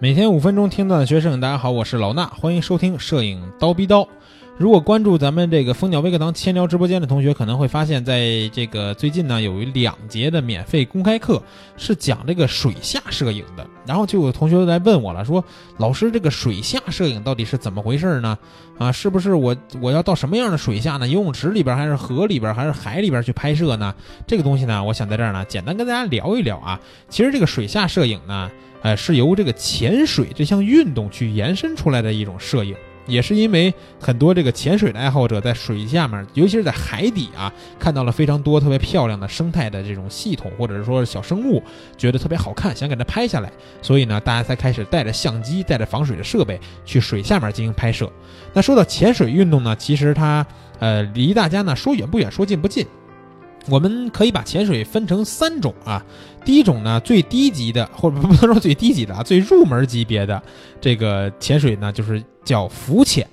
每天五分钟听段学摄影，大家好，我是老衲，欢迎收听摄影刀逼刀。如果关注咱们这个蜂鸟微课堂千聊直播间的同学，可能会发现，在这个最近呢，有一两节的免费公开课是讲这个水下摄影的。然后就有同学来问我了，说老师，这个水下摄影到底是怎么回事呢？啊，是不是我我要到什么样的水下呢？游泳池里边，还是河里边，还是海里边去拍摄呢？这个东西呢，我想在这儿呢，简单跟大家聊一聊啊。其实这个水下摄影呢，呃，是由这个潜水这项运动去延伸出来的一种摄影。也是因为很多这个潜水的爱好者在水下面，尤其是在海底啊，看到了非常多特别漂亮的生态的这种系统，或者是说小生物，觉得特别好看，想给它拍下来，所以呢，大家才开始带着相机、带着防水的设备去水下面进行拍摄。那说到潜水运动呢，其实它呃离大家呢说远不远，说近不近。我们可以把潜水分成三种啊，第一种呢最低级的，或者 不能说最低级的啊，最入门级别的这个潜水呢，就是叫浮潜。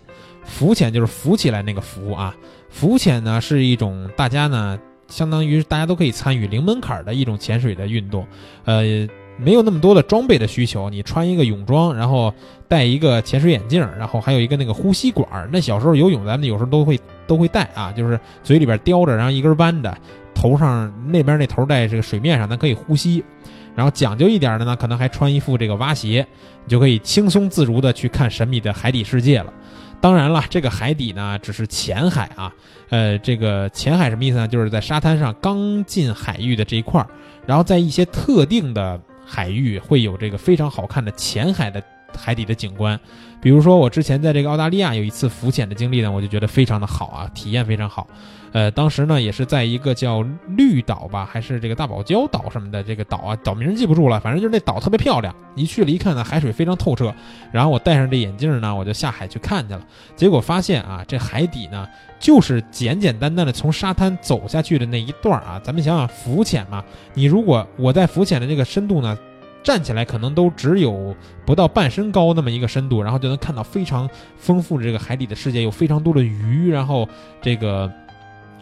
浮潜就是浮起来那个浮啊。浮潜呢是一种大家呢，相当于大家都可以参与零门槛的一种潜水的运动，呃，没有那么多的装备的需求，你穿一个泳装，然后戴一个潜水眼镜，然后还有一个那个呼吸管儿。那小时候游泳咱们有时候都会都会戴啊，就是嘴里边叼着，然后一根弯的。头上那边那头在这个水面上，咱可以呼吸。然后讲究一点的呢，可能还穿一副这个蛙鞋，你就可以轻松自如的去看神秘的海底世界了。当然了，这个海底呢只是浅海啊，呃，这个浅海什么意思呢？就是在沙滩上刚进海域的这一块儿，然后在一些特定的海域会有这个非常好看的浅海的海底的景观。比如说我之前在这个澳大利亚有一次浮潜的经历呢，我就觉得非常的好啊，体验非常好。呃，当时呢也是在一个叫绿岛吧，还是这个大堡礁岛什么的这个岛啊，岛名记不住了，反正就是那岛特别漂亮。一去了一看呢，海水非常透彻。然后我戴上这眼镜呢，我就下海去看去了。结果发现啊，这海底呢就是简简单单的从沙滩走下去的那一段啊。咱们想想浮潜嘛，你如果我在浮潜的这个深度呢，站起来可能都只有不到半身高那么一个深度，然后就能看到非常丰富的这个海底的世界，有非常多的鱼，然后这个。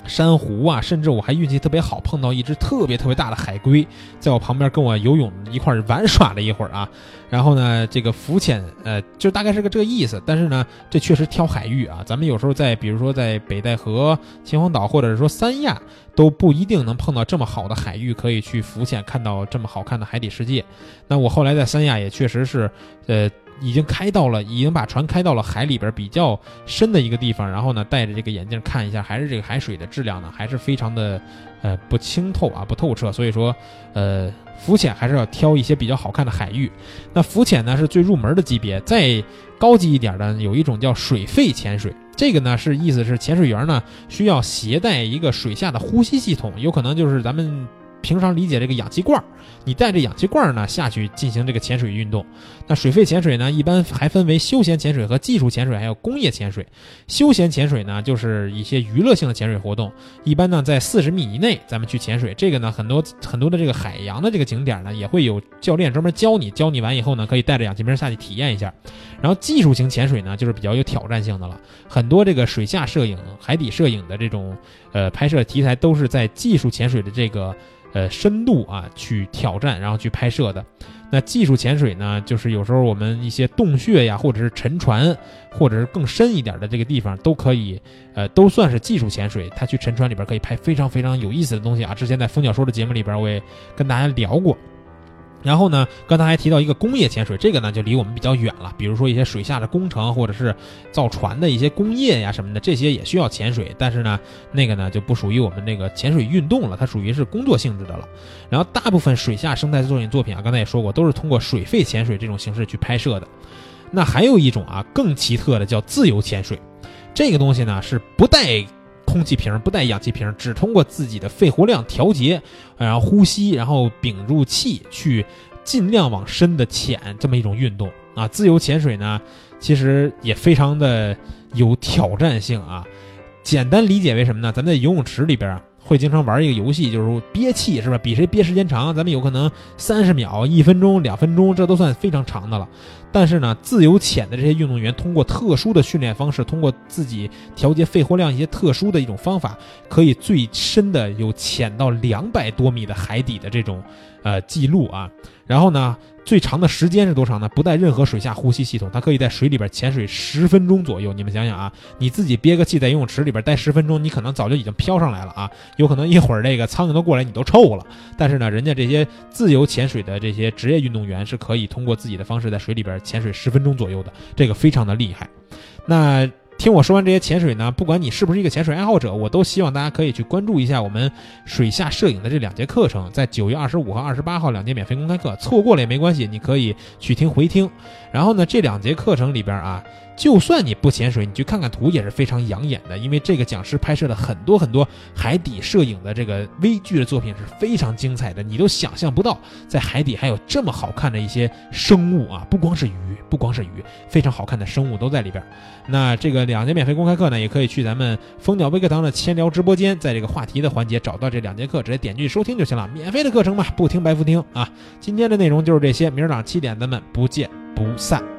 珊瑚啊，甚至我还运气特别好，碰到一只特别特别大的海龟，在我旁边跟我游泳一块玩耍了一会儿啊。然后呢，这个浮潜，呃，就大概是个这个意思。但是呢，这确实挑海域啊。咱们有时候在，比如说在北戴河、秦皇岛，或者是说三亚，都不一定能碰到这么好的海域，可以去浮潜，看到这么好看的海底世界。那我后来在三亚也确实是，呃。已经开到了，已经把船开到了海里边比较深的一个地方，然后呢，戴着这个眼镜看一下，还是这个海水的质量呢，还是非常的，呃，不清透啊，不透彻。所以说，呃，浮潜还是要挑一些比较好看的海域。那浮潜呢是最入门的级别，再高级一点的有一种叫水肺潜水，这个呢是意思是潜水员呢需要携带一个水下的呼吸系统，有可能就是咱们。平常理解这个氧气罐儿，你带着氧气罐儿呢下去进行这个潜水运动。那水肺潜水呢，一般还分为休闲潜水和技术潜水，还有工业潜水。休闲潜水呢，就是一些娱乐性的潜水活动，一般呢在四十米以内咱们去潜水。这个呢，很多很多的这个海洋的这个景点呢，也会有教练专门教你，教你完以后呢，可以带着氧气瓶儿下去体验一下。然后技术型潜水呢，就是比较有挑战性的了。很多这个水下摄影、海底摄影的这种呃拍摄题材，都是在技术潜水的这个。呃，深度啊，去挑战，然后去拍摄的。那技术潜水呢，就是有时候我们一些洞穴呀，或者是沉船，或者是更深一点的这个地方，都可以，呃，都算是技术潜水。他去沉船里边可以拍非常非常有意思的东西啊。之前在蜂鸟说的节目里边，我也跟大家聊过。然后呢，刚才还提到一个工业潜水，这个呢就离我们比较远了。比如说一些水下的工程，或者是造船的一些工业呀什么的，这些也需要潜水。但是呢，那个呢就不属于我们那个潜水运动了，它属于是工作性质的了。然后大部分水下生态作品作品啊，刚才也说过，都是通过水肺潜水这种形式去拍摄的。那还有一种啊更奇特的叫自由潜水，这个东西呢是不带空气瓶、不带氧气瓶，只通过自己的肺活量调节，然后呼吸，然后屏住气去尽量往深的潜这么一种运动啊。自由潜水呢，其实也非常的有挑战性啊。简单理解为什么呢？咱们在游泳池里边啊。会经常玩一个游戏，就是憋气，是吧？比谁憋时间长。咱们有可能三十秒、一分钟、两分钟，这都算非常长的了。但是呢，自由潜的这些运动员，通过特殊的训练方式，通过自己调节肺活量一些特殊的一种方法，可以最深的有潜到两百多米的海底的这种呃记录啊。然后呢，最长的时间是多长呢？不带任何水下呼吸系统，它可以在水里边潜水十分钟左右。你们想想啊，你自己憋个气在游泳池里边待十分钟，你可能早就已经飘上来了啊，有可能一会儿这个苍蝇都过来，你都臭了。但是呢，人家这些自由潜水的这些职业运动员是可以通过自己的方式在水里边潜水十分钟左右的，这个非常的厉害。那。听我说完这些潜水呢，不管你是不是一个潜水爱好者，我都希望大家可以去关注一下我们水下摄影的这两节课程，在九月二十五和二十八号两节免费公开课，错过了也没关系，你可以去听回听。然后呢，这两节课程里边啊。就算你不潜水，你去看看图也是非常养眼的，因为这个讲师拍摄了很多很多海底摄影的这个微距的作品是非常精彩的，你都想象不到在海底还有这么好看的一些生物啊！不光是鱼，不光是鱼，非常好看的生物都在里边。那这个两节免费公开课呢，也可以去咱们蜂鸟微课堂的千聊直播间，在这个话题的环节找到这两节课，直接点击收听就行了，免费的课程嘛，不听白不听啊！今天的内容就是这些，明儿早上七点咱们不见不散。